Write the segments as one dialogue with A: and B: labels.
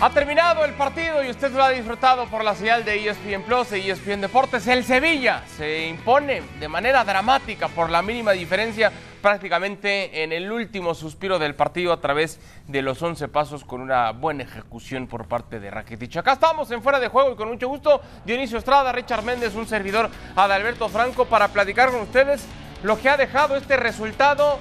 A: Ha terminado el partido y usted lo ha disfrutado por la señal de ESPN Plus e ESPN Deportes. El Sevilla se impone de manera dramática por la mínima diferencia prácticamente en el último suspiro del partido a través de los 11 pasos con una buena ejecución por parte de Rakitic. Acá estamos en fuera de juego y con mucho gusto Dionisio Estrada, Richard Méndez, un servidor Adalberto Franco para platicar con ustedes lo que ha dejado este resultado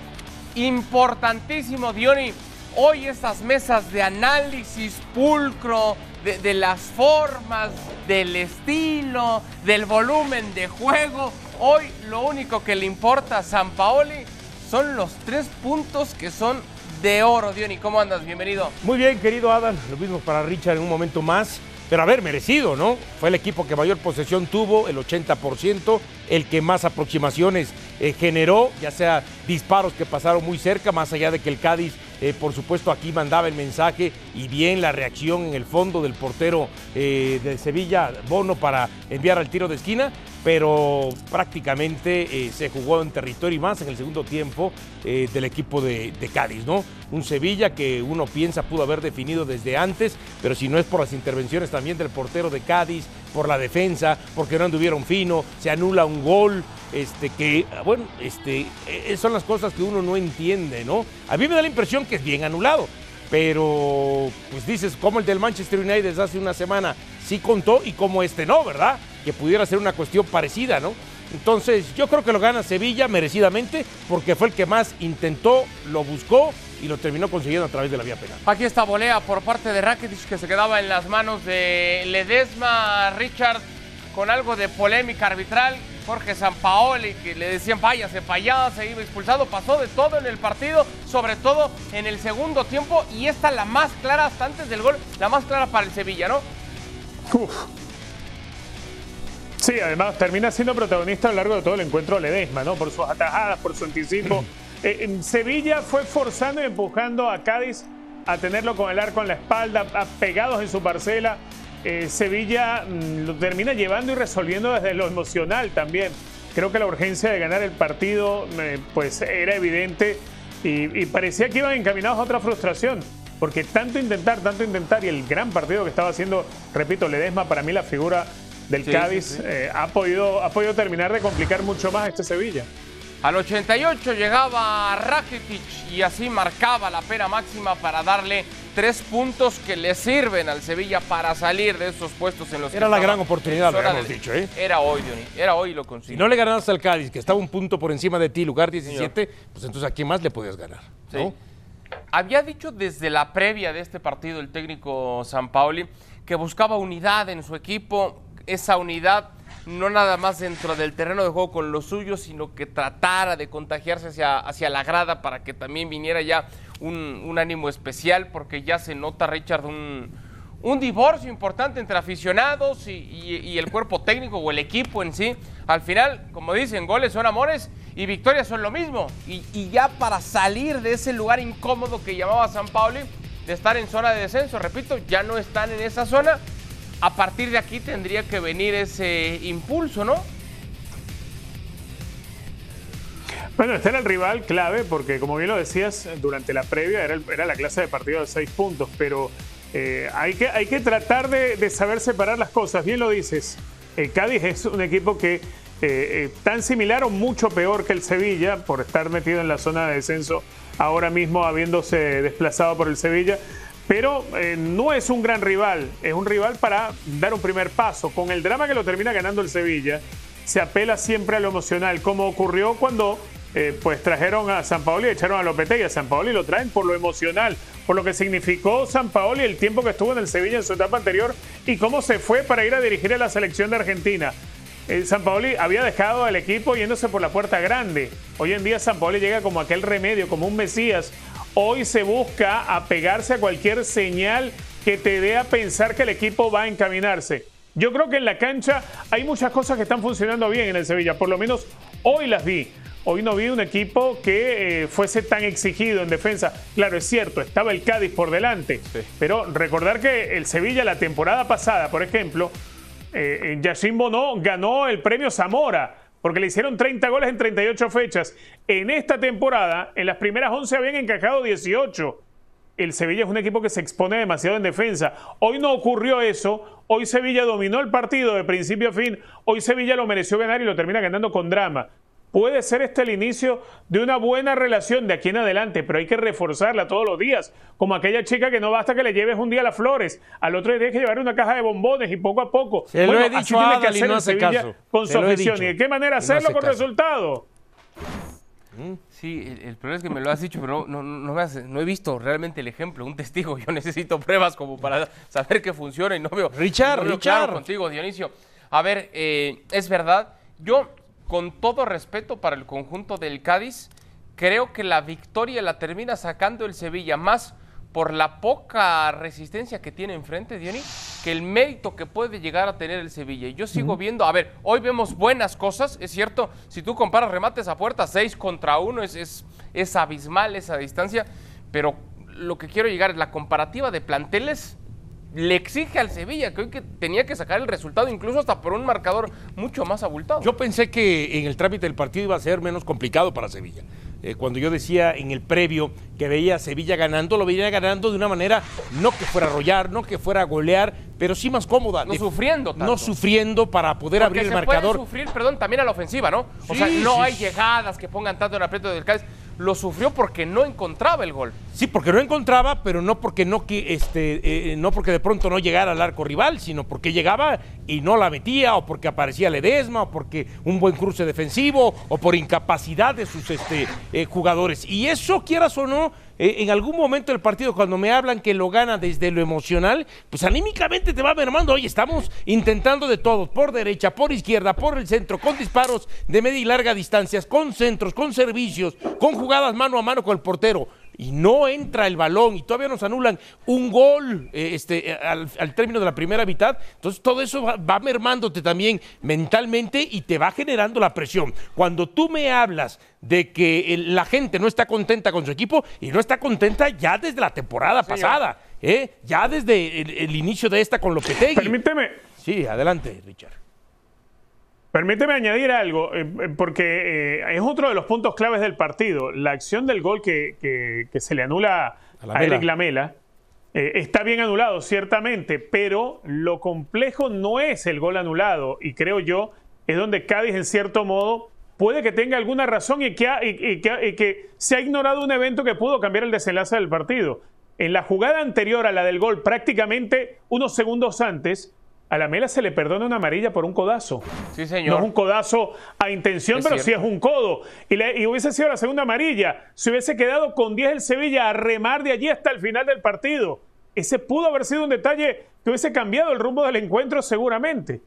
A: importantísimo, Diony hoy estas mesas de análisis pulcro de, las formas, del estilo, del volumen de juego, hoy lo único que le importa a San Paoli son los tres puntos que son de oro. Diony, ¿cómo andas? Bienvenido.
B: Muy bien, querido Adam. Lo mismo para Richard en un momento más. Pero haber merecido, ¿no? Fue el equipo que mayor posesión tuvo, el 80%, el que más aproximaciones eh, generó, ya sea disparos que pasaron muy cerca, más allá de que el Cádiz eh, por supuesto, aquí mandaba el mensaje y bien la reacción en el fondo del portero eh, de Sevilla, Bono, para enviar al tiro de esquina, pero prácticamente eh, se jugó en territorio y más en el segundo tiempo del equipo de, de, Cádiz, ¿no? Un Sevilla que uno piensa pudo haber definido desde antes, pero si no es por las intervenciones también del portero de Cádiz, por la defensa, porque no anduvieron fino, se anula un gol este, que, bueno, este, e, son las cosas que uno no entiende, ¿no? A mí me da la impresión que es bien anulado, pero pues dices, como el del Manchester United hace una semana sí contó y como este no, ¿verdad? Que pudiera ser una cuestión parecida, ¿no? Entonces, yo creo que lo gana Sevilla merecidamente porque fue el que más intentó, lo buscó y lo terminó consiguiendo a través de la vía penal.
A: Aquí está volea por parte de Rakitic que se quedaba en las manos de Ledesma, Richard, con algo de polémica arbitral. Jorge Sampaoli, que le decían vaya, se fallaba, se iba expulsado, pasó de todo en el partido, sobre todo en el segundo tiempo, y esta la más clara hasta antes del gol, la más clara para el Sevilla, ¿no? Uf.
C: Sí, además termina siendo protagonista a lo largo de todo el encuentro Ledesma, ¿no? Por sus atajadas, por su anticipo. Eh, en Sevilla fue forzando y empujando a Cádiz a tenerlo con el arco en la espalda, pegados en su parcela. Eh, Sevilla mm, lo termina llevando y resolviendo desde lo emocional también. Creo que la urgencia de ganar el partido eh, pues era evidente y, parecía que iban encaminados a otra frustración. Porque tanto intentar, tanto intentar y el gran partido que estaba haciendo, repito, Ledesma, para mí la figura del Cádiz, ha, podido, ha podido terminar de complicar mucho más este Sevilla.
A: Al 88 llegaba Rakitic y así marcaba la pena máxima para darle tres puntos que le sirven al Sevilla para salir de esos puestos en los
B: Era la gran oportunidad, lo habíamos dicho, ¿eh?
A: Era hoy, Diony, era hoy lo consiguió.
B: Si no le ganaste al Cádiz, que estaba un punto por encima de ti, lugar 17, pues entonces a quién más le podías ganar,
A: Había dicho desde la previa de este partido el técnico San Paoli que buscaba unidad en su equipo, esa unidad no nada más dentro del terreno de juego con los suyos, sino que tratara de contagiarse hacia, hacia la grada para que también viniera ya un, ánimo especial, porque ya se nota, Richard, un, divorcio importante entre aficionados y, el cuerpo técnico o el equipo en sí. Al final, como dicen, goles son amores y victorias son lo mismo. Y, y ya para salir de ese lugar incómodo que llamaba San Pauli, de estar en zona de descenso, repito, ya no están en esa zona a partir de aquí tendría que venir ese impulso, ¿no?
C: Bueno, este era el rival clave porque, como bien lo decías, durante la previa era, la clase de partido de seis puntos, pero eh, hay, que, tratar de, saber separar las cosas. Bien lo dices, Cádiz es un equipo que eh, eh, tan similar o mucho peor que el Sevilla por estar metido en la zona de descenso ahora mismo habiéndose desplazado por el Sevilla, pero eh, no es un gran rival, es un rival para dar un primer paso. Con el drama que lo termina ganando el Sevilla, se apela siempre a lo emocional, como ocurrió cuando eh, pues trajeron a San Paoli y echaron a Lopetegui. A San Paoli lo traen por lo emocional, por lo que significó San Paoli el tiempo que estuvo en el Sevilla en su etapa anterior y cómo se fue para ir a dirigir a la selección de Argentina. Eh, San Paoli había dejado al equipo yéndose por la puerta grande. Hoy en día San Paoli llega como aquel remedio, como un Mesías, Hoy se busca apegarse a cualquier señal que te dé a pensar que el equipo va a encaminarse. Yo creo que en la cancha hay muchas cosas que están funcionando bien en el Sevilla, por lo menos hoy las vi. Hoy no vi un equipo que eh, fuese tan exigido en defensa. Claro, es cierto, estaba el Cádiz por delante, pero recordar que el Sevilla la temporada pasada, por ejemplo, eh, Yacine Bono ganó el premio Zamora porque le hicieron 30 goles en 38 fechas. En esta temporada, en las primeras 11 habían encajado 18. el Sevilla es un equipo que se expone demasiado en defensa. Hoy no ocurrió eso. Hoy Sevilla dominó el partido de principio a fin. Hoy Sevilla lo mereció ganar y lo termina ganando con drama. Puede ser este el inicio de una buena relación de aquí en adelante, pero hay que reforzarla todos los días. Como aquella chica que no basta que le lleves un día las flores, al otro día tienes que llevar una caja de bombones y poco a poco.
B: Se lo he dicho
C: tiene
B: que hacer Sevilla
C: con su afición. ¿Y de qué manera hacerlo con resultado?
A: Sí, el, problema es que me lo has dicho, pero no, no, no he visto realmente el ejemplo, un testigo. Yo necesito pruebas como para saber que funciona y no veo.
B: Richard, Richard.
A: contigo, Dionisio. A ver, eh, es verdad. Yo, con todo respeto para el conjunto del Cádiz, creo que la victoria la termina sacando el Sevilla más por la poca resistencia que tiene enfrente, Diony, que el mérito que puede llegar a tener el Sevilla. Y yo sigo viendo, a ver, hoy vemos buenas cosas, es cierto, si tú comparas remates a puerta 6 contra 1, es, es, es abismal esa distancia, pero lo que quiero llegar es la comparativa de planteles le exige al Sevilla que hoy que tenía que sacar el resultado incluso hasta por un marcador mucho más abultado.
B: Yo pensé que en el trámite del partido iba a ser menos complicado para Sevilla. Eh, cuando yo decía en el previo que veía a Sevilla ganando, lo veía ganando de una manera no que fuera a arrollar, no que fuera a golear, pero sí más cómoda.
A: No sufriendo tanto.
B: No sufriendo para poder abrir el marcador.
A: Puede sufrir, perdón, también a la ofensiva, ¿no? O sea, no hay llegadas que pongan tanto en aprieto del Cádiz lo sufrió porque no encontraba el gol.
B: Sí, porque no encontraba, pero no porque no este, eh, no porque de pronto no llegara al arco rival, sino porque llegaba y no la metía, o porque aparecía Ledesma, o porque un buen cruce defensivo, o por incapacidad de sus este, eh, jugadores. Y eso, quieras o no, eh, en algún momento del partido, cuando me hablan que lo gana desde lo emocional, pues anímicamente te va mermando. Oye, estamos intentando de todo, por derecha, por izquierda, por el centro, con disparos de media y larga distancias, con centros, con servicios, con jugadas mano a mano con el portero y no entra el balón y todavía nos anulan un gol eh, este, al, término de la primera mitad, entonces todo eso va, mermándote también mentalmente y te va generando la presión. Cuando tú me hablas de que la gente no está contenta con su equipo y no está contenta ya desde la temporada pasada, ¿eh? ya desde el, inicio de esta con Lopetegui.
C: Permíteme.
B: Sí, adelante, Richard.
C: Permíteme añadir algo, eh, eh, porque eh, es otro de los puntos claves del partido. La acción del gol que, se le anula a, Eric Lamela está bien anulado, ciertamente, pero lo complejo no es el gol anulado, y creo yo es donde Cádiz, en cierto modo, puede que tenga alguna razón y que, y que se ha ignorado un evento que pudo cambiar el desenlace del partido. En la jugada anterior a la del gol, prácticamente unos segundos antes, a la Mela se le perdona una amarilla por un codazo.
A: Sí, señor.
C: No es un codazo a intención, pero sí es un codo. Y, y, hubiese sido la segunda amarilla. Se hubiese quedado con 10 el Sevilla a remar de allí hasta el final del partido. Ese pudo haber sido un detalle que hubiese cambiado el rumbo del encuentro seguramente.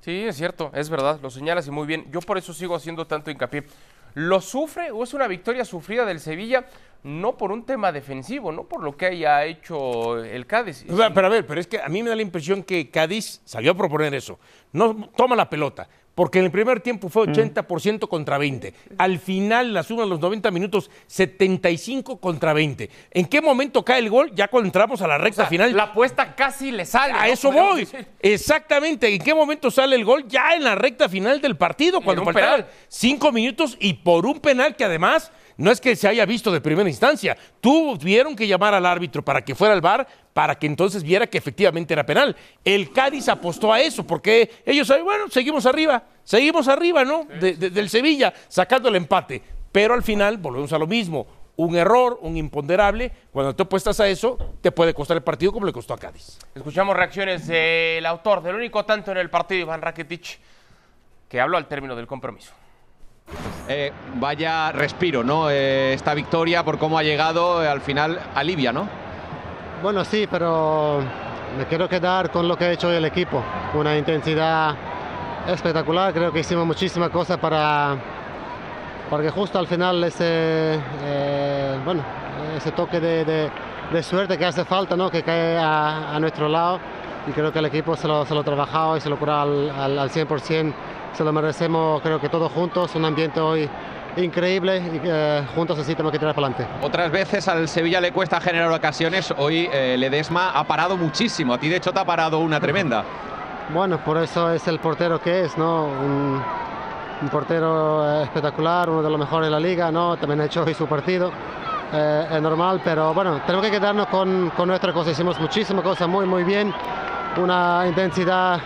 A: Sí, es cierto, es verdad, lo señalas y muy bien. Yo por eso sigo haciendo tanto hincapié. ¿Lo sufre o es una victoria sufrida del Sevilla? no por un tema defensivo, no por lo que haya hecho el Cádiz.
B: Pero a ver, pero es que a mí me da la impresión que Cádiz salió a proponer eso. No toma la pelota, porque en el primer tiempo fue 80% mm. contra 20. Al final, la suma de los 90 minutos, 75 contra 20. ¿En qué momento cae el gol? Ya cuando entramos a la recta final.
A: La apuesta casi le sale.
B: A eso voy. Exactamente. ¿En qué momento sale el gol? Ya en la recta final del partido, cuando faltaban 5 minutos y por un penal que además no es que se haya visto de primera instancia. Tuvieron que llamar al árbitro para que fuera al bar para que entonces viera que efectivamente era penal. El Cádiz apostó a eso porque ellos saben, bueno, seguimos arriba, seguimos arriba, ¿no? del Sevilla, sacando el empate. Pero al final volvemos a lo mismo. Un error, un imponderable, cuando te apuestas a eso, te puede costar el partido como le costó a Cádiz.
A: Escuchamos reacciones del autor del único tanto en el partido, Iván Rakitic, que habló al término del compromiso.
D: Eh, vaya respiro, ¿no? Eh, esta victoria por cómo ha llegado eh, al final alivia, ¿no?
E: Bueno, sí, pero me quiero quedar con lo que ha hecho el equipo. Una intensidad espectacular. Creo que hicimos muchísimas cosas para, porque justo al final ese, bueno, ese toque de, suerte que hace falta, ¿no? Que cae a, nuestro lado. Y creo que el equipo se lo, ha trabajado y se lo cura al, al, al 100% se lo merecemos creo que todos juntos, un ambiente hoy increíble y eh, juntos así tenemos que tirar para adelante.
D: Otras veces al Sevilla le cuesta generar ocasiones, hoy eh, Ledesma ha parado muchísimo, a ti de hecho te ha parado una tremenda.
E: Bueno, por eso es el portero que es, ¿no? Un, portero eh, espectacular, uno de los mejores de la liga, ¿no? También ha hecho hoy su partido. eh, es normal, pero bueno, tenemos que quedarnos con, con nuestra cosa. Hicimos muchísimas cosas muy, muy bien, una intensidad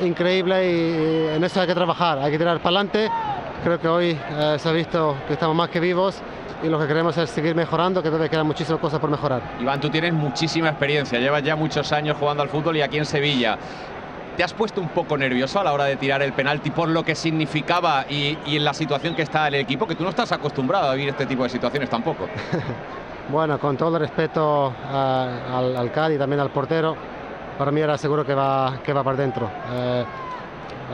E: eh, increíble y, en eso hay que trabajar, hay que tirar para adelante. Creo que hoy eh, se ha visto que estamos más que vivos y lo que queremos es seguir mejorando, que todavía quedan muchísimas cosas por mejorar.
D: Iván, tú tienes muchísima experiencia, llevas ya muchos años jugando al fútbol y aquí en Sevilla. ¿Te has puesto un poco nervioso a la hora de tirar el penalti por lo que significaba y, y en la situación que está el equipo? Que tú no estás acostumbrado a vivir este tipo de situaciones tampoco.
E: bueno, con todo el respeto a, al, al Cádiz y también al portero, para mí era seguro que va, que va para dentro. Eh,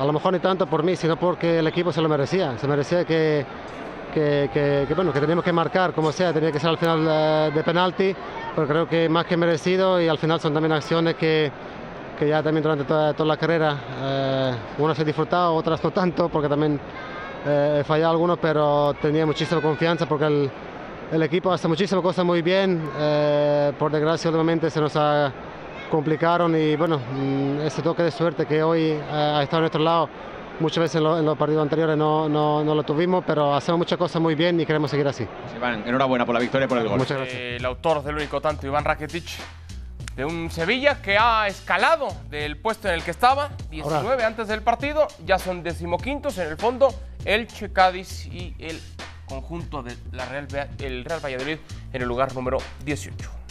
E: a lo mejor ni tanto por mí, sino porque el equipo se lo merecía. Se merecía que, que, que, que bueno, que teníamos que marcar como sea, tenía que ser al final de, de penalti, pero creo que más que merecido y al final son también acciones que que ya también durante toda, toda la carrera eh, unas he disfrutado, otras no tanto, porque también eh, he fallado algunos, pero tenía muchísima confianza porque el, el equipo hace muchísimas cosas muy bien. Eh, por desgracia, últimamente se nos ha complicaron y bueno, mm, ese toque de suerte que hoy eh, ha estado a nuestro lado. Muchas veces en, lo, en los partidos anteriores no, no, no, lo tuvimos, pero hacemos muchas cosas muy bien y queremos seguir así.
D: Iván, enhorabuena por la victoria y por el gol.
E: Muchas gracias.
A: El autor del único tanto, Iván Rakitic, de un Sevilla que ha escalado del puesto en el que estaba, 19 Ahora. antes del partido, ya son decimoquintos en el fondo, Elche, Cádiz y el conjunto de la Real, el Real Valladolid en el lugar número 18.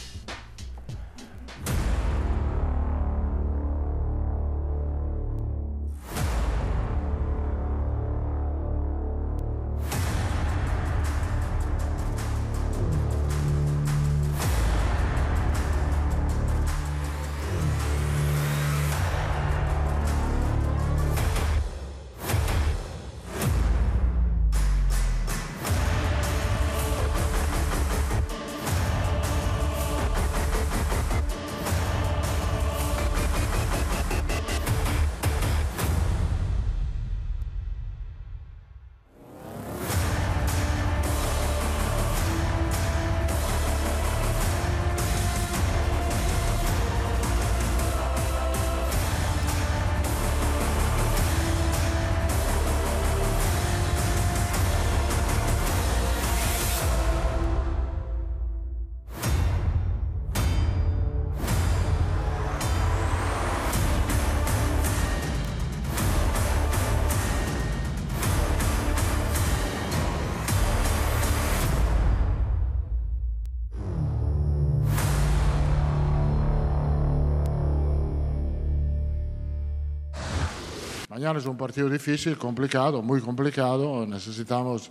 F: Mañana es un partido difícil, complicado, muy complicado. Necesitamos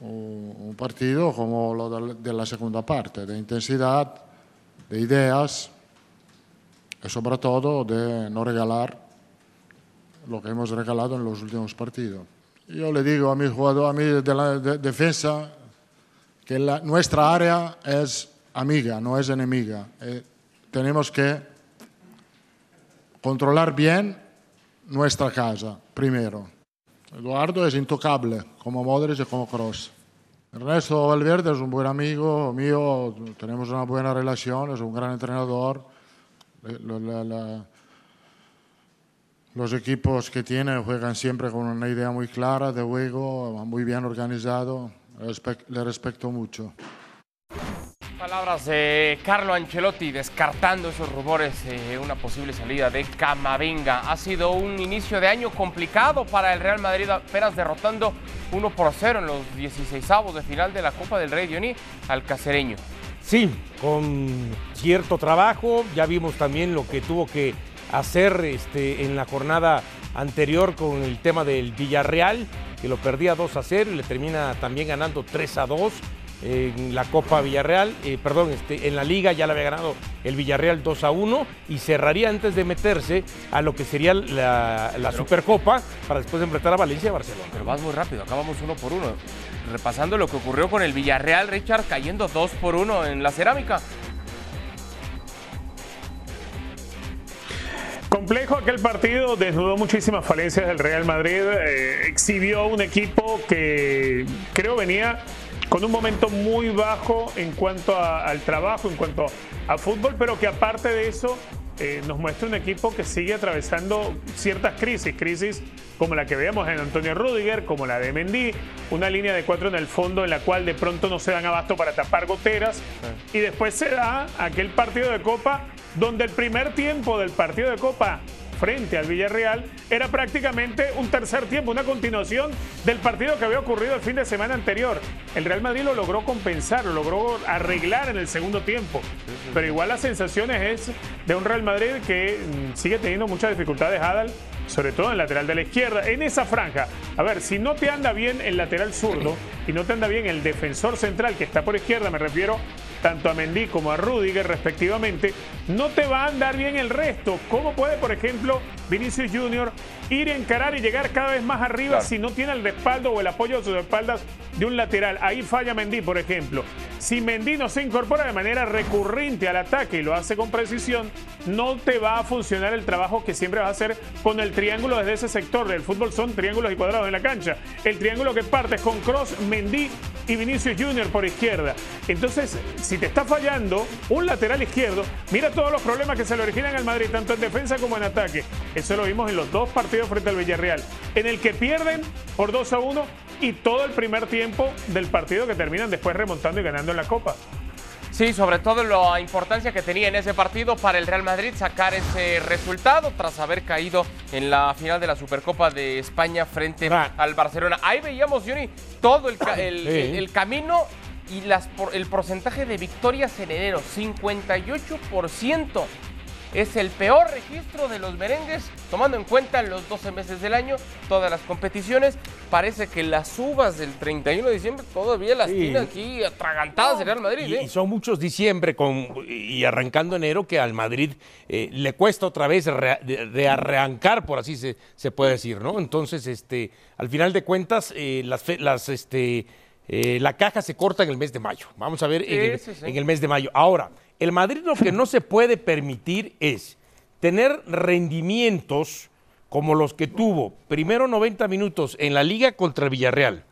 F: un, partido como lo de, la segunda parte, de intensidad, de ideas y sobre todo de no regalar lo que hemos regalado en los últimos partidos. Yo le digo a mi jugador, a mi de la de defensa, que la, nuestra área es amiga, no es enemiga. Eh, tenemos que controlar bien nuestra casa, primero. Eduardo es intocable, como Modric y como Cross. Ernesto Valverde es un buen amigo mío, tenemos una buena relación, es un gran entrenador. La, la, la, los equipos que tiene juegan siempre con una idea muy clara de juego, muy bien organizado. Le respeto mucho.
A: Palabras de Carlo Ancelotti descartando esos rumores de una posible salida de Camavinga. Ha sido un inicio de año complicado para el Real Madrid, apenas derrotando 1 por 0 en los 16avos de final de la Copa del Rey Dioní al cacereño.
B: Sí, con cierto trabajo. Ya vimos también lo que tuvo que hacer este, en la jornada anterior con el tema del Villarreal, que lo perdía 2 a 0 y le termina también ganando 3 a 2 en la Copa Villarreal, eh, perdón, este, en la Liga ya le había ganado el Villarreal 2 a 1 y cerraría antes de meterse a lo que sería la, la Supercopa para después enfrentar a Valencia y Barcelona.
A: Pero vas muy rápido, acabamos uno por uno. Repasando lo que ocurrió con el Villarreal, Richard cayendo 2 por 1 en la cerámica.
C: Complejo aquel partido, desnudó muchísimas falencias del Real Madrid, eh, exhibió un equipo que creo venía con un momento muy bajo en cuanto a, al trabajo, en cuanto a fútbol, pero que aparte de eso eh, nos muestra un equipo que sigue atravesando ciertas crisis, crisis como la que veíamos en Antonio Rudiger, como la de Mendy, una línea de cuatro en el fondo en la cual de pronto no se dan abasto para tapar goteras. Y después se da aquel partido de Copa donde el primer tiempo del partido de Copa frente al Villarreal era prácticamente un tercer tiempo, una continuación del partido que había ocurrido el fin de semana anterior. El Real Madrid lo logró compensar, lo logró arreglar en el segundo tiempo, pero igual las sensaciones es de un Real Madrid que mm, sigue teniendo muchas dificultades, Adal, sobre todo en el lateral de la izquierda, en esa franja. A ver, si no te anda bien el lateral zurdo y no te anda bien el defensor central que está por izquierda, me refiero tanto a Mendy como a Rudiger respectivamente, no te va a andar bien el resto. ¿Cómo puede, por ejemplo, Vinicius Junior ir a encarar y llegar cada vez más arriba si no tiene el respaldo o el apoyo de sus espaldas de un lateral? Ahí falla Mendy, por ejemplo. Si Mendy no se incorpora de manera recurrente al ataque y lo hace con precisión, no te va a funcionar el trabajo que siempre vas a hacer con el triángulo desde ese sector. Del fútbol son triángulos y cuadrados en la cancha. El triángulo que parte es con Cross, Mendy y Vinicius Junior por izquierda. Entonces, si te está fallando un lateral izquierdo, mira todos los problemas que se le originan al Madrid, tanto en defensa como en ataque. Eso lo vimos en los dos partidos frente al Villarreal, en el que pierden por 2 a 1 y todo el primer tiempo del partido que terminan después remontando y ganando en la Copa.
A: Sí, sobre todo la importancia que tenía en ese partido para el Real Madrid sacar ese resultado tras haber caído en la final de la Supercopa de España frente
B: Ah.
A: al Barcelona. Ahí veíamos, Johnny, todo el, ca- el- el- el camino y las, el porcentaje de victorias en enero, 58%. Es el peor registro de los merengues, tomando en cuenta los 12 meses del año, todas las competiciones. Parece que las uvas del 31 de diciembre todavía las
B: Sí.
A: tiene aquí atragantadas el Real Madrid.
B: Y,
A: ¿eh?
B: y son muchos diciembre con, y arrancando enero que al Madrid eh, le cuesta otra vez re- de, de arrancar, por así se, se puede decir, ¿no? Entonces, este, al final de cuentas, eh, las, las, este, eh, la caja se corta en el mes de mayo. Vamos a ver en, el,
A: Sí, sí, sí.
B: en el mes de mayo. Ahora, el Madrid lo que no se puede permitir es tener rendimientos como los que tuvo primero 90 minutos en la liga contra el Villarreal,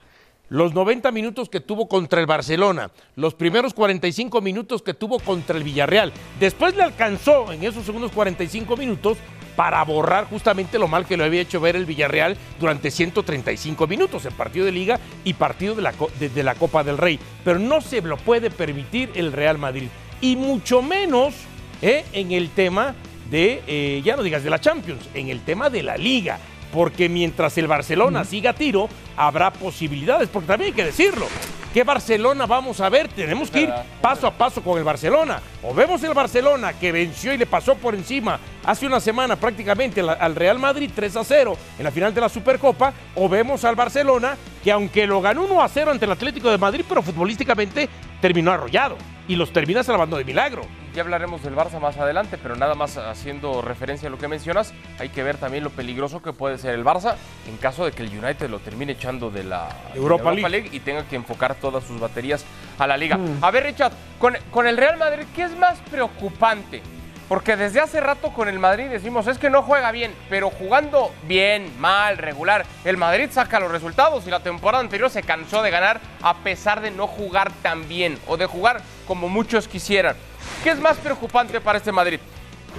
B: los 90 minutos que tuvo contra el Barcelona, los primeros 45 minutos que tuvo contra el Villarreal. Después le alcanzó en esos segundos 45 minutos para borrar justamente lo mal que lo había hecho ver el Villarreal durante 135 minutos en partido de liga y partido de la, de la Copa del Rey. Pero no se lo puede permitir el Real Madrid. Y mucho menos ¿eh? en el tema de, eh, ya no digas de la Champions, en el tema de la liga. Porque mientras el Barcelona siga a tiro, habrá posibilidades. Porque también hay que decirlo. ¿Qué Barcelona vamos a ver? Tenemos que ir paso a paso con el Barcelona. O vemos el Barcelona que venció y le pasó por encima hace una semana prácticamente al- al Real Madrid 3 a 0 en la final de la Supercopa. O vemos al Barcelona que aunque lo ganó 1 a 0 ante el Atlético de Madrid, pero futbolísticamente terminó arrollado. Y los termina salvando de milagro.
A: Ya hablaremos del Barça más adelante, pero nada más haciendo referencia a lo que mencionas, hay que ver también lo peligroso que puede ser el Barça en caso de que el United lo termine echando de la
B: Europa
A: de
B: League.
A: y tenga que enfocar todas sus baterías a la liga. A ver, Richard, con, con el Real Madrid, ¿qué es más preocupante? Porque desde hace rato con el Madrid decimos, es que no juega bien, pero jugando bien, mal, regular, el Madrid saca los resultados y la temporada anterior se cansó de ganar a pesar de no jugar tan bien o de jugar como muchos quisieran. ¿Qué es más preocupante para este Madrid?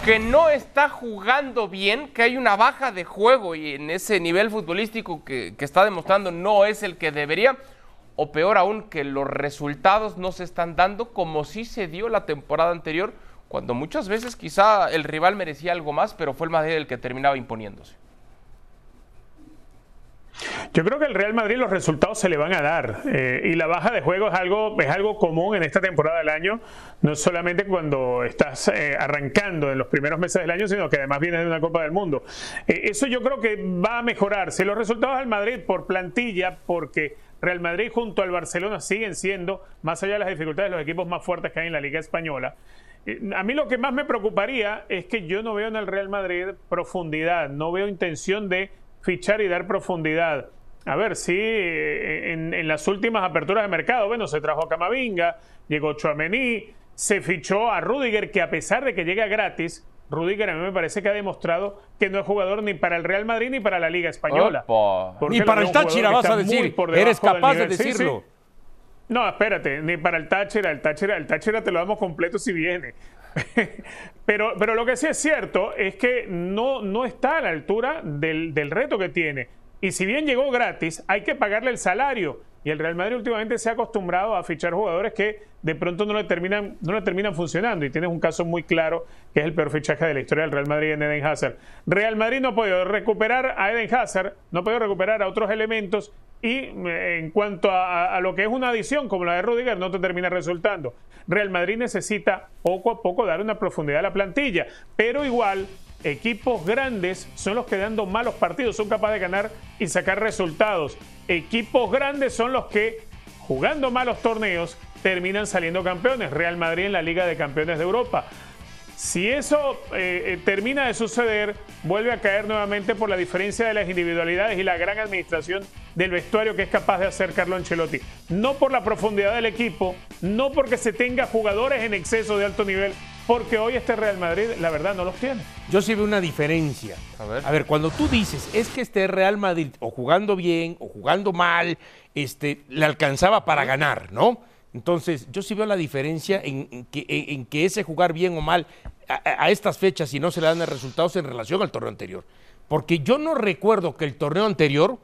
A: Que no está jugando bien, que hay una baja de juego y en ese nivel futbolístico que, está demostrando no es el que debería, o peor aún, que los resultados no se están dando como sí se dio la temporada anterior, cuando muchas veces quizá el rival merecía algo más, pero fue el Madrid el que terminaba imponiéndose.
C: Yo creo que el Real Madrid los resultados se le van a dar eh, y la baja de juego es algo, es algo común en esta temporada del año, no solamente cuando estás eh, arrancando en los primeros meses del año, sino que además vienes de una Copa del Mundo. Eh, eso yo creo que va a mejorarse. Los resultados del Madrid por plantilla, porque Real Madrid junto al Barcelona siguen siendo, más allá de las dificultades, los equipos más fuertes que hay en la Liga Española. A mí lo que más me preocuparía es que yo no veo en el Real Madrid profundidad, no veo intención de fichar y dar profundidad. A ver, sí, eh, en, en las últimas aperturas de mercado, bueno, se trajo a Camavinga, llegó Chouameni, se fichó a Rudiger, que a pesar de que llega gratis, Rudiger a mí me parece que ha demostrado que no es jugador ni para el Real Madrid ni para la Liga Española.
B: Ni para el Táchira vas a decir. Eres capaz de.
C: Sí, sí. No, espérate, ni para el Táchira, el Táchira, el Táchira te lo damos completo si viene. pero, pero lo que sí es cierto es que no, no está a la altura del, del reto que tiene. Y si bien llegó gratis, hay que pagarle el salario. Y el Real Madrid últimamente se ha acostumbrado a fichar jugadores que de pronto no le terminan, no le terminan funcionando. Y tienes un caso muy claro que es el peor fichaje de la historia del Real Madrid en Eden Hazard. Real Madrid no ha podido recuperar a Eden Hazard, no ha podido recuperar a otros elementos. Y eh, en cuanto a, lo que es una adición como la de Rudiger, no te termina resultando. Real Madrid necesita poco a poco dar una profundidad a la plantilla. Pero igual equipos grandes son los que dando malos partidos son capaces de ganar y sacar resultados. Equipos grandes son los que jugando malos torneos terminan saliendo campeones. Real Madrid en la Liga de Campeones de Europa. Si eso eh, eh, termina de suceder, vuelve a caer nuevamente por la diferencia de las individualidades y la gran administración del vestuario que es capaz de hacer Carlo Ancelotti. No por la profundidad del equipo, no porque se tenga jugadores en exceso de alto nivel, porque hoy este Real Madrid, la verdad, no los tiene.
B: Yo sí veo una diferencia.
A: A ver.
B: A ver, cuando tú dices, es que este Real Madrid, o jugando bien, o jugando mal, este, le alcanzaba para ganar, ¿no? Entonces, yo sí veo la diferencia en, en que, en- en que ese jugar bien o mal a, a- a estas fechas, si no se le dan resultados en relación al torneo anterior. Porque yo no recuerdo que el torneo anterior,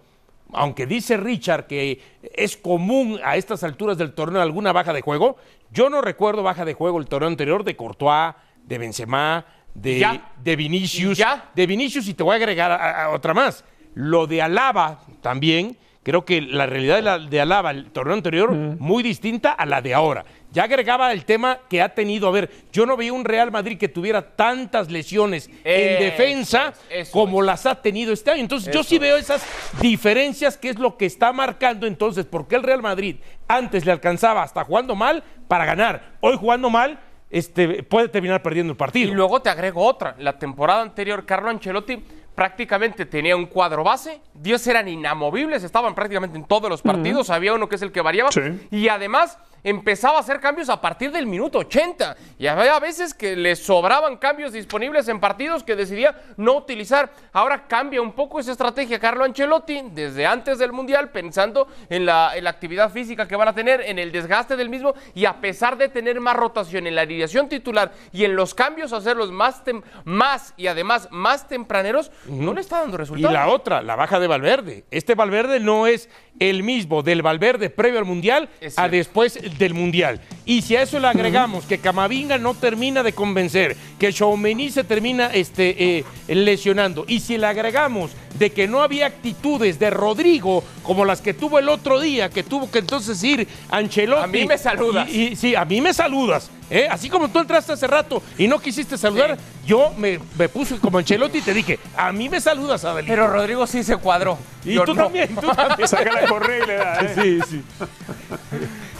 B: aunque dice Richard que es común a estas alturas del torneo alguna baja de juego, yo no recuerdo baja de juego el torneo anterior de Courtois, de Benzema, de,
A: Ya.
B: de Vinicius,
A: Ya.
B: de Vinicius y te voy a agregar a- a otra más. Lo de Alaba también, creo que la realidad de, la, de Alaba el torneo anterior muy distinta a la de ahora. Ya agregaba el tema que ha tenido, a ver, yo no veía un Real Madrid que tuviera tantas lesiones en defensa
A: eso
B: como las ha tenido este año. Entonces yo sí veo esas diferencias que es lo que está marcando entonces por qué el Real Madrid antes le alcanzaba hasta jugando mal para ganar. Hoy jugando mal este, puede terminar perdiendo el partido.
A: Y luego te agrego otra. La temporada anterior, Carlo Ancelotti prácticamente tenía un cuadro base. Dios eran inamovibles, estaban prácticamente en todos los partidos. Había uno que es el que variaba.
C: Sí.
A: Y además empezaba a hacer cambios a partir del minuto 80. Y había veces que le sobraban cambios disponibles en partidos que decidía no utilizar. Ahora cambia un poco esa estrategia Carlo Ancelotti desde antes del Mundial, pensando en la, en la actividad física que van a tener, en el desgaste del mismo. Y a pesar de tener más rotación en la alineación titular y en los cambios hacerlos más, tem- más y además más tempraneros, no le está dando
B: Y
A: resultados.
B: la otra, la baja de Valverde. Este Valverde no es el mismo del Valverde previo al Mundial a después del Mundial. Y si a eso le agregamos que Camavinga no termina de convencer, que Chaumení se termina este, eh, lesionando, y si le agregamos de que no había actitudes de Rodrigo como las que tuvo el otro día, que tuvo que entonces ir Ancelotti.
A: A mí me saludas.
B: Y, y- sí, a mí me saludas. ¿eh? Así como tú entraste hace rato y no quisiste saludar, yo me, me puse como Ancelotti y te dije, a mí me saludas, Adelito.
A: Pero Rodrigo sí se cuadró.
B: Y
A: Yo
B: tú
A: no.
B: también, tú también.
C: Saca la correa y le da. ¿eh?
B: Sí, sí.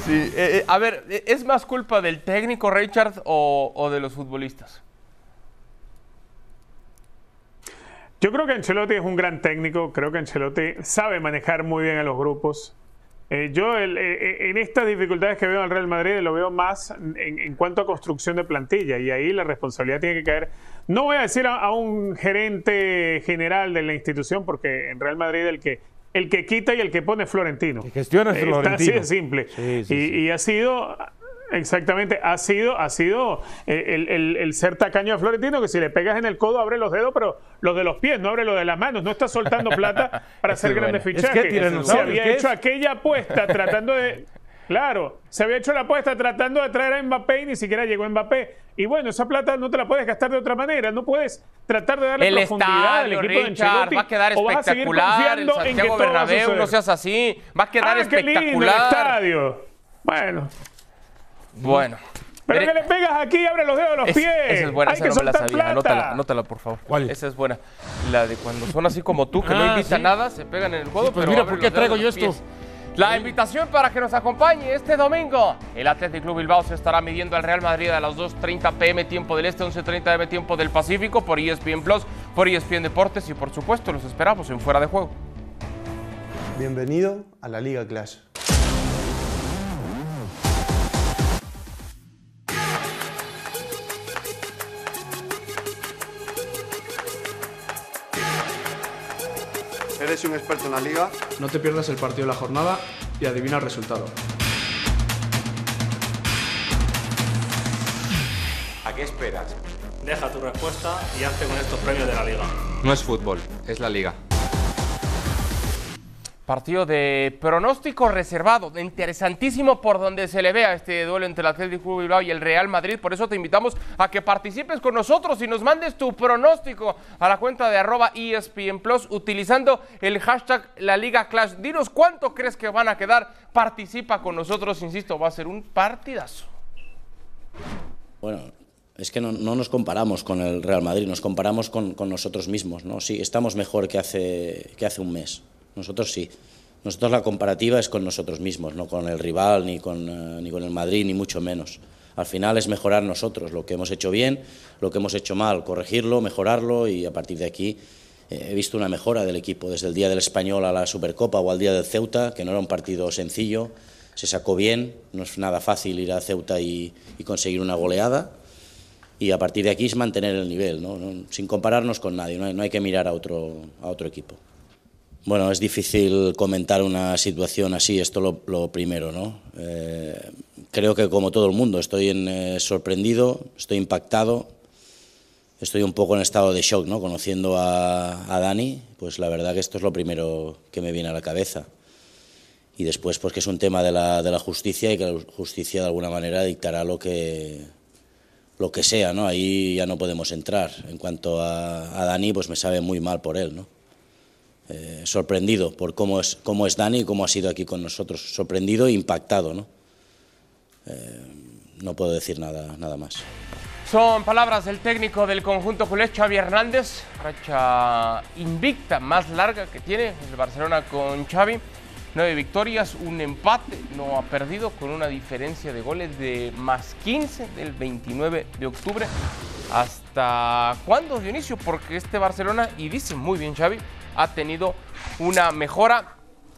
A: Sí, eh, eh, a ver, eh, ¿es más culpa del técnico Richard o, de los futbolistas?
C: Yo creo que Ancelotti es un gran técnico, creo que Ancelotti sabe manejar muy bien a los grupos. Eh, yo en estas dificultades que veo el Real Madrid lo veo más en, cuanto a construcción de plantilla y ahí la responsabilidad tiene que caer. No voy a decir a un gerente general de la institución porque en Real Madrid el que el que quita y el que pone Florentino.
B: Que gestiona es
C: Está
B: Florentino.
C: así de simple.
B: Sí, sí,
C: y,
B: sí.
C: y ha sido Exactamente, ha sido, ha sido eh, el, el- el ser tacaño a Florentino, que si le pegas en el codo abre los dedos, pero los de los pies, no abre los de las manos, no está soltando plata para hacer
A: es
C: grandes
A: bueno.
B: Es que
C: fichajes. se había
B: ¿qué
C: hecho
B: es?
C: aquella apuesta tratando de... Claro, se había hecho la apuesta tratando de traer a Mbappé y ni siquiera llegó Mbappé. Y bueno, esa plata no te la puedes gastar de otra manera, no puedes tratar de darle
A: El
C: profundidad al
A: estadio,
C: equipo de
A: Richard,
C: Ancelotti,
A: va a quedar
C: o vas a seguir
A: espectacular. El
C: confiando en que
A: Santiago Bernabéu, no seas así. Va a quedar
C: ah, qué lindo el
A: espectacular.
C: estadio. Bueno,
A: Bueno.
C: pero
A: Mire,
C: que le pegas aquí y abre los dedos de los
A: es-
C: pies.
A: esa es buena,
C: Hay
A: esa
C: que
A: no me la sabía.
C: plata.
A: Anótala, anótala, por favor.
B: ¿Cuál?
A: Esa es buena. La de cuando son así como tú, que no
B: Ah,
A: invitan
B: sí.
A: nada, se pegan en el juego.
B: Sí, pues
A: pero
B: mira, ¿por qué traigo
A: de
B: yo esto?
A: pies. La invitación para que nos acompañe este domingo. El Athletic Club Bilbao se estará midiendo al Real Madrid a las 2.30 pm tiempo del Este, 11.30 m tiempo del Pacífico por ESPN Plus, por ESPN Deportes y por supuesto los esperamos en Fuera de Juego.
G: Bienvenido a la Liga Clash.
H: Eres un experto en la liga.
I: No te pierdas el partido de la jornada y adivina el resultado.
G: ¿A qué esperas?
H: Deja tu respuesta y hazte con estos premios de la liga.
G: No es fútbol, es la liga.
A: Partido de pronóstico reservado, interesantísimo por donde se le vea este duelo entre el Atlético Bilbao y el Real Madrid. Por eso te invitamos a que participes con nosotros y nos mandes tu pronóstico a la cuenta de arroba ESPN Plus utilizando el hashtag La. Dinos cuánto crees que van a quedar. Participa con nosotros, insisto, va a ser un partidazo.
I: Bueno, es que no, no, nos comparamos con el Real Madrid, nos comparamos con, con, nosotros mismos. ¿no? Sí, estamos mejor que hace, que hace un mes. Nosotros sí. Nosotros la comparativa es con nosotros mismos, no con el rival, ni con, uh, ni con el Madrid, ni mucho menos. Al final es mejorar nosotros, lo que hemos hecho bien, lo que hemos hecho mal, corregirlo, mejorarlo y a partir de aquí eh, he visto una mejora del equipo, desde el día del Español a la Supercopa o al día del Ceuta, que no era un partido sencillo, se sacó bien, no es nada fácil ir a Ceuta y, conseguir una goleada y a partir de aquí es mantener el nivel. No, sin compararnos con nadie, no hay, no hay que mirar a otro, a otro equipo. Bueno, es difícil comentar una situación así, esto lo, lo primero, ¿no? Eh, creo que como todo el mundo estoy en, eh, sorprendido, estoy impactado, estoy un poco en estado de shock, ¿no? Conociendo a, Dani, pues la verdad que esto es lo primero que me viene a la cabeza. Y después, pues que es un tema de la, de la justicia y que la justicia de alguna manera dictará lo que, lo que sea, ¿no? Ahí ya no podemos entrar. En cuanto a, a Dani, pues me sabe muy mal por él, ¿no? Eh, sorprendido por cómo es, cómo es Dani y cómo ha sido aquí con nosotros. Sorprendido e impactado, ¿no? Eh, no puedo decir nada, nada más.
A: Son palabras del técnico del conjunto culé, Xavi Hernández. Racha invicta más larga que tiene el Barcelona con Xavi. Nueve victorias, un empate, no ha perdido con una diferencia de goles de más 15 del 29 de octubre. ¿Hasta cuándo, Dionisio? Porque este Barcelona, y dice muy bien Xavi, ha tenido una mejora.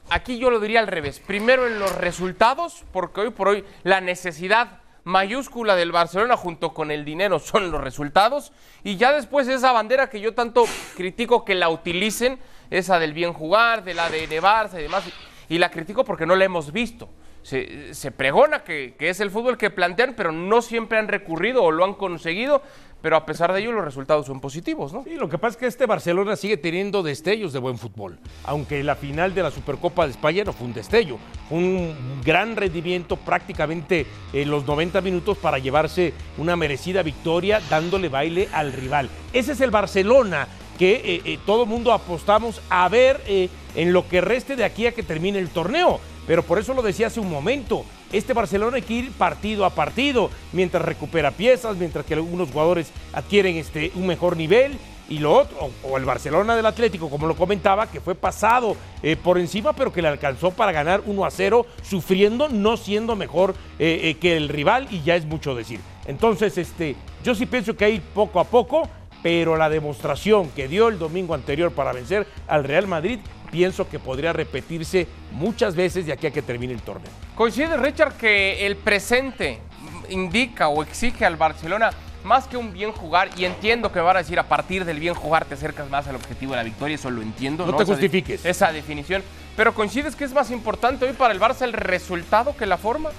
A: Aquí yo lo diría al revés. Primero en los resultados, porque hoy por hoy la necesidad mayúscula del Barcelona junto con el dinero son los resultados. Y ya después esa bandera que yo tanto critico que la utilicen, esa del bien jugar, del ADN Barça y demás, y la critico porque no la hemos visto. Se, pregona que, es el fútbol que plantean, pero no siempre han recurrido o lo han conseguido. Pero a pesar de ello, los resultados son positivos, ¿no?
B: Sí, lo que pasa es que este Barcelona sigue teniendo destellos de buen fútbol. Aunque la final de la Supercopa de España no fue un destello. Fue un gran rendimiento prácticamente en los 90 minutos para llevarse una merecida victoria, dándole baile al rival. Ese es el Barcelona que eh, eh, todo mundo apostamos a ver eh, en lo que reste de aquí a que termine el torneo. Pero por eso lo decía hace un momento, este Barcelona hay que ir partido a partido, mientras recupera piezas, mientras que algunos jugadores adquieren este, un mejor nivel. Y lo otro, o, el Barcelona del Atlético, como lo comentaba, que fue pasado eh, por encima, pero que le alcanzó para ganar 1 a 0, sufriendo, no siendo mejor eh, eh, que el rival, y ya es mucho decir. Entonces, este, yo sí pienso que hay poco a poco, pero la demostración que dio el domingo anterior para vencer al Real Madrid pienso que podría repetirse muchas veces de aquí a que termine el torneo.
A: ¿Coincide, Richard, que el presente indica o exige al Barcelona más que un bien jugar? Y entiendo que me van a decir a partir del bien jugar te acercas más al objetivo de la victoria, eso lo entiendo.
B: No,
A: ¿no?
B: te justifiques.
A: Esa definición. Pero ¿coincides que es más importante hoy para el Barça el resultado que la forma?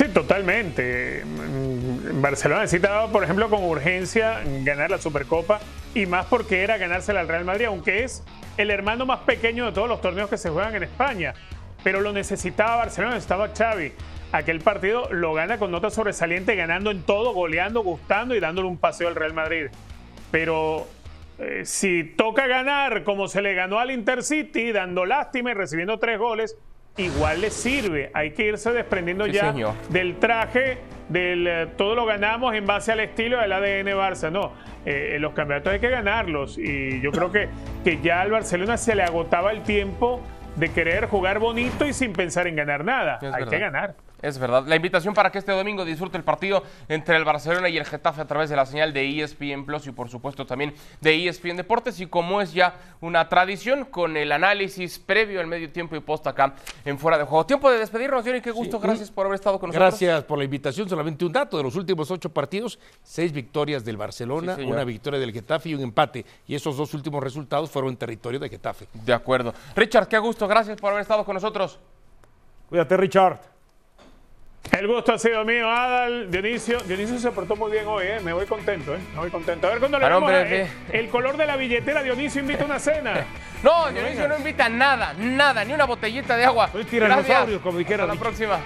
C: Sí, totalmente. Barcelona necesitaba, por ejemplo, con urgencia ganar la Supercopa y más porque era ganársela al Real Madrid, aunque es el hermano más pequeño de todos los torneos que se juegan en España. Pero lo necesitaba Barcelona, necesitaba Xavi. Aquel partido lo gana con nota sobresaliente, ganando en todo, goleando, gustando y dándole un paseo al Real Madrid. Pero eh, si toca ganar como se le ganó al Intercity, dando lástima y recibiendo tres goles, igual le sirve. Hay que irse desprendiendo
A: Sí,
C: ya
A: señor.
C: del traje, del eh, todo lo ganamos en base al estilo del ADN Barça. No, eh, los campeonatos hay que ganarlos. Y yo creo que, que ya al Barcelona se le agotaba el tiempo de querer jugar bonito y sin pensar en ganar nada.
A: Es
C: hay
A: verdad.
C: que ganar.
A: Es verdad. La invitación para que este domingo disfrute el partido entre el Barcelona y el Getafe a través de la señal de ESPN Plus y por supuesto también de ESPN Deportes y como es ya una tradición con el análisis previo al medio tiempo y post acá en Fuera de Juego. Tiempo de despedirnos, Johnny. Qué gusto.
B: Sí,
A: Gracias por haber estado con nosotros.
B: Gracias por la invitación. Solamente un dato: de los últimos ocho partidos, seis victorias del Barcelona,
A: Sí,
B: una victoria del Getafe y un empate. Y esos dos últimos resultados fueron en territorio de Getafe.
A: De acuerdo. Richard, qué gusto. Gracias por haber estado con nosotros.
B: Cuídate, Richard.
C: El gusto ha sido mío, Adal, Dionisio. Dionisio se portó muy bien hoy, ¿eh? Me voy contento, ¿eh? Me voy contento. A ver cuando le vamos a- eh, el color de la billetera, Dionisio invita a una cena.
A: No, Dionisio no invita nada, nada, ni una botellita de agua.
B: tiranosaurio, como dijera
A: Hasta la próxima.